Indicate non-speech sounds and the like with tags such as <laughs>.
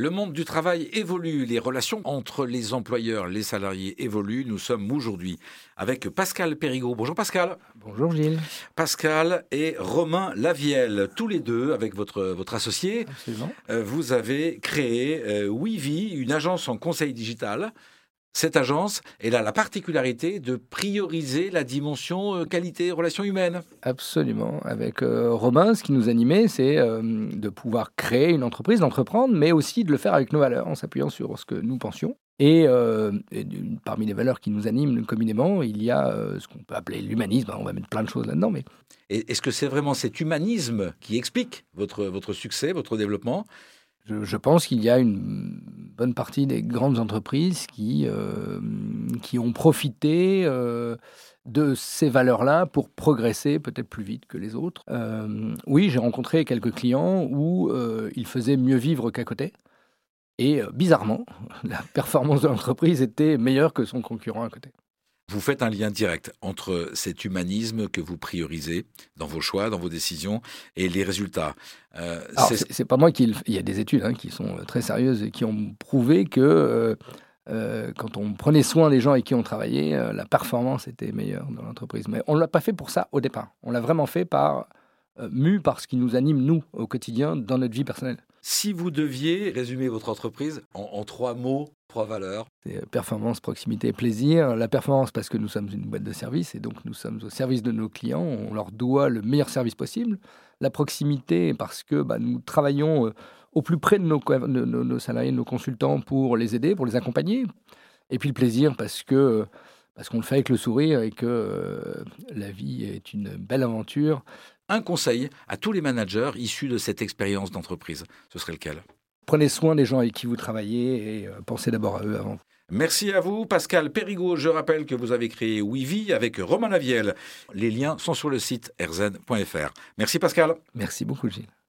Le monde du travail évolue, les relations entre les employeurs, les salariés évoluent. Nous sommes aujourd'hui avec Pascal Perrigot. Bonjour Pascal. Bonjour Gilles. Pascal et Romain Lavielle, tous les deux avec votre, votre associé. Absolument. Euh, vous avez créé euh, WeVie, une agence en conseil digital cette agence, elle a la particularité de prioriser la dimension euh, qualité relations humaines. Absolument. Avec euh, Romain, ce qui nous animait, c'est euh, de pouvoir créer une entreprise, d'entreprendre, mais aussi de le faire avec nos valeurs, en s'appuyant sur ce que nous pensions. Et, parmi les valeurs qui nous animent communément, il y a ce qu'on peut appeler l'humanisme. On va mettre plein de choses là-dedans, mais est-ce que c'est vraiment cet humanisme qui explique votre, votre succès, votre développement? Je, pense qu'il y a une bonne partie des grandes entreprises qui, euh, qui ont profité euh, de ces valeurs-là pour progresser peut-être plus vite que les autres. Euh, oui, j'ai rencontré quelques clients où ils faisaient mieux vivre qu'à côté. Et bizarrement, <laughs> la performance de l'entreprise était meilleure que son concurrent à côté. Vous faites un lien direct entre cet humanisme que vous priorisez dans vos choix, dans vos décisions, et les résultats. Euh, c'est pas moi qui. Il y a des études hein, qui sont très sérieuses et qui ont prouvé que euh, euh, quand on prenait soin des gens avec qui on travaillait, euh, la performance était meilleure dans l'entreprise. Mais on ne l'a pas fait pour ça au départ. On l'a vraiment fait par mu par ce qui nous anime nous au quotidien dans notre vie personnelle. Si vous deviez résumer votre entreprise en, trois mots, trois valeurs. Euh, performance, proximité, plaisir. La performance parce que nous sommes une boîte de service et donc nous sommes au service de nos clients. On leur doit le meilleur service possible. La proximité parce que bah, nous travaillons euh, au plus près de nos, nos, salariés, de nos consultants pour les aider, pour les accompagner. Et puis le plaisir parce que parce qu'on le fait avec le sourire et que euh, la vie est une belle aventure un conseil à tous les managers issus de cette expérience d'entreprise, ce serait lequel? Prenez soin des gens avec qui vous travaillez et euh, pensez d'abord à eux avant. Merci à vous, Pascal Perrigot. Je rappelle que vous avez créé WeVie avec Romain Lavielle. Les liens sont sur le site erzen.fr. Merci, Pascal. Merci beaucoup, Gilles.